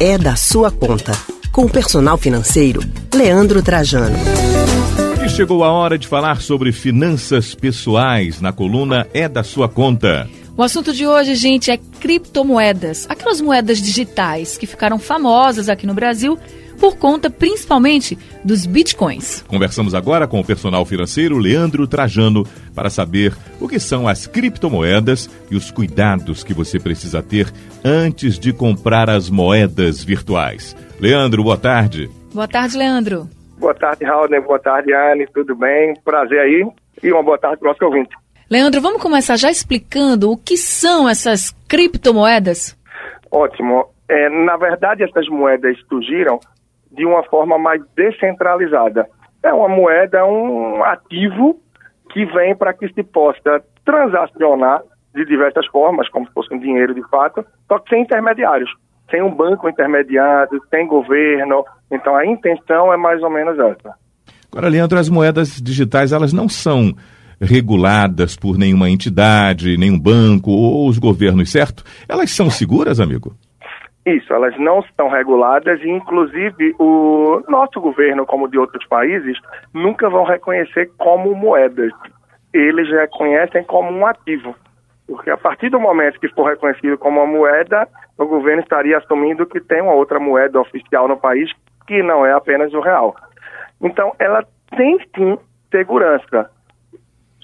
é da sua conta. Com o personal financeiro, Leandro Trajano. E chegou a hora de falar sobre finanças pessoais na coluna É da Sua Conta. O assunto de hoje, gente, é criptomoedas. Aquelas moedas digitais que ficaram famosas aqui no Brasil por conta principalmente dos bitcoins. Conversamos agora com o personal financeiro Leandro Trajano para saber o que são as criptomoedas e os cuidados que você precisa ter antes de comprar as moedas virtuais. Leandro, boa tarde. Boa tarde, Leandro. Boa tarde, Raul. Boa tarde, Anne. Tudo bem? Prazer aí. E uma boa tarde para o nosso ouvinte. Leandro, vamos começar já explicando o que são essas criptomoedas? Ótimo. É, na verdade, essas moedas surgiram de uma forma mais descentralizada. É uma moeda, um ativo que vem para que se possa transacionar de diversas formas, como se fosse um dinheiro de fato, só que sem intermediários, sem um banco intermediário, sem governo. Então a intenção é mais ou menos essa. Agora, Leandro, as moedas digitais elas não são reguladas por nenhuma entidade, nenhum banco ou os governos, certo? Elas são seguras, amigo? Isso, elas não estão reguladas e, inclusive, o nosso governo, como de outros países, nunca vão reconhecer como moedas. Eles reconhecem como um ativo. Porque a partir do momento que for reconhecido como uma moeda, o governo estaria assumindo que tem uma outra moeda oficial no país que não é apenas o real. Então, ela tem sim segurança.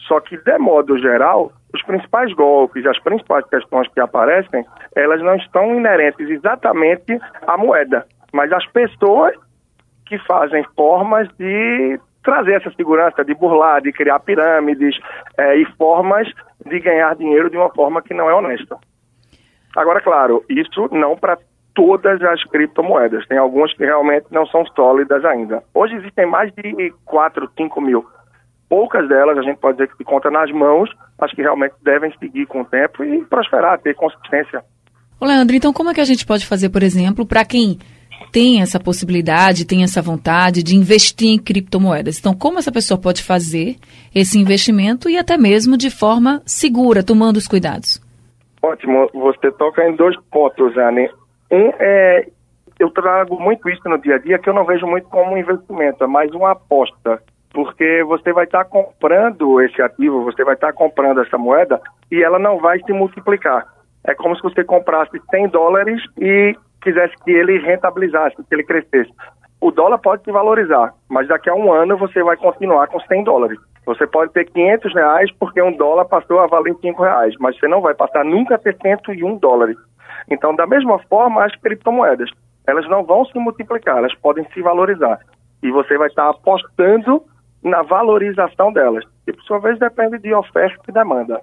Só que, de modo geral, os principais golpes, as principais questões que aparecem, elas não estão inerentes exatamente à moeda, mas às pessoas que fazem formas de trazer essa segurança, de burlar, de criar pirâmides é, e formas de ganhar dinheiro de uma forma que não é honesta. Agora, claro, isso não para todas as criptomoedas. Tem algumas que realmente não são sólidas ainda. Hoje existem mais de 4, 5 mil poucas delas a gente pode dizer que se conta nas mãos, as que realmente devem seguir com o tempo e prosperar, ter consistência. Ô Leandro, então como é que a gente pode fazer, por exemplo, para quem tem essa possibilidade, tem essa vontade de investir em criptomoedas? Então, como essa pessoa pode fazer esse investimento e até mesmo de forma segura, tomando os cuidados? Ótimo, você toca em dois pontos, Anne. Um é, eu trago muito isso no dia a dia, que eu não vejo muito como um investimento, é mais uma aposta porque você vai estar tá comprando esse ativo, você vai estar tá comprando essa moeda e ela não vai se multiplicar. É como se você comprasse 100 dólares e quisesse que ele rentabilizasse, que ele crescesse. O dólar pode se valorizar, mas daqui a um ano você vai continuar com 100 dólares. Você pode ter 500 reais porque um dólar passou a valer 5 reais, mas você não vai passar nunca a ter 101 dólares. Então, da mesma forma, as criptomoedas, elas não vão se multiplicar, elas podem se valorizar. E você vai estar apostando na valorização delas, que por sua vez depende de oferta e demanda.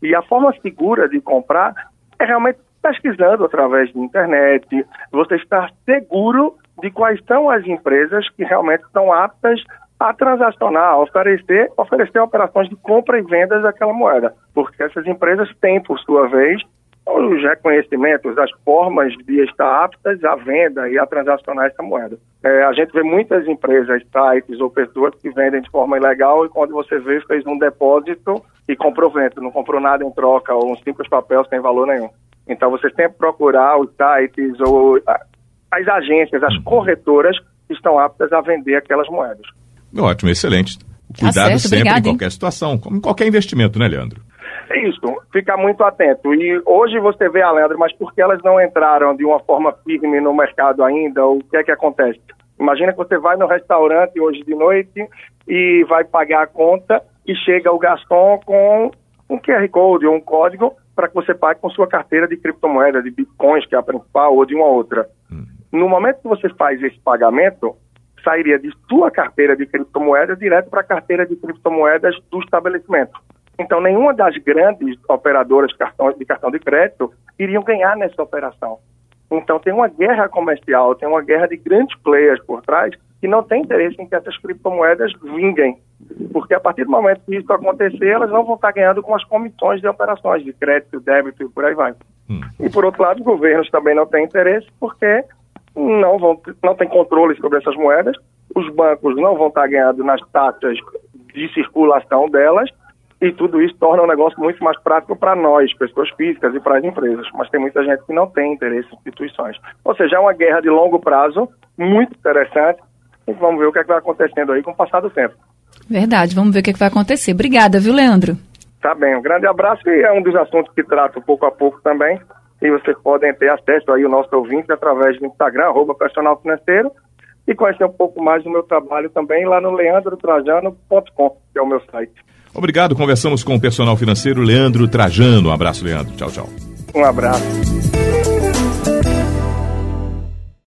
E a forma segura de comprar é realmente pesquisando através de internet, você estar seguro de quais são as empresas que realmente estão aptas a transacionar, a oferecer, oferecer operações de compra e venda daquela moeda. Porque essas empresas têm, por sua vez, os reconhecimentos, as formas de estar aptas à venda e a transacionar essa moeda. É, a gente vê muitas empresas, sites ou pessoas que vendem de forma ilegal e quando você vê, fez um depósito e comprou vento, não comprou nada em troca ou um simples papel sem valor nenhum. Então você sempre procurar os sites ou as agências, as corretoras que estão aptas a vender aquelas moedas. Ótimo, excelente. Tá Cuidado certo, sempre obrigado, em qualquer hein? situação, como em qualquer investimento, né, Leandro? É isso, ficar muito atento. E hoje você vê a Leandro, mas por que elas não entraram de uma forma firme no mercado ainda? O que é que acontece? Imagina que você vai no restaurante hoje de noite e vai pagar a conta e chega o garçom com um QR Code ou um código para que você pague com sua carteira de criptomoeda, de bitcoins, que é a principal, ou de uma outra. Hum. No momento que você faz esse pagamento, sairia de sua carteira de criptomoeda direto para a carteira de criptomoedas do estabelecimento. Então, nenhuma das grandes operadoras de cartão, de cartão de crédito iriam ganhar nessa operação. Então, tem uma guerra comercial, tem uma guerra de grandes players por trás que não tem interesse em que essas criptomoedas vinguem. Porque a partir do momento que isso acontecer, elas não vão estar ganhando com as comissões de operações de crédito, débito e por aí vai. Hum. E, por outro lado, os governos também não têm interesse porque não, vão, não tem controle sobre essas moedas, os bancos não vão estar ganhando nas taxas de circulação delas e tudo isso torna o negócio muito mais prático para nós, pessoas físicas e para as empresas. Mas tem muita gente que não tem interesse em instituições. Ou seja, é uma guerra de longo prazo, muito interessante, e vamos ver o que, é que vai acontecendo aí com o passar do tempo. Verdade, vamos ver o que, é que vai acontecer. Obrigada, viu, Leandro? Tá bem, um grande abraço e é um dos assuntos que trato pouco a pouco também. E vocês podem ter acesso aí o nosso ouvinte através do Instagram, arroba personal financeiro, e conhecer um pouco mais do meu trabalho também lá no leandrotrajano.com, que é o meu site. Obrigado, conversamos com o personal financeiro Leandro Trajano. Um abraço, Leandro. Tchau, tchau. Um abraço.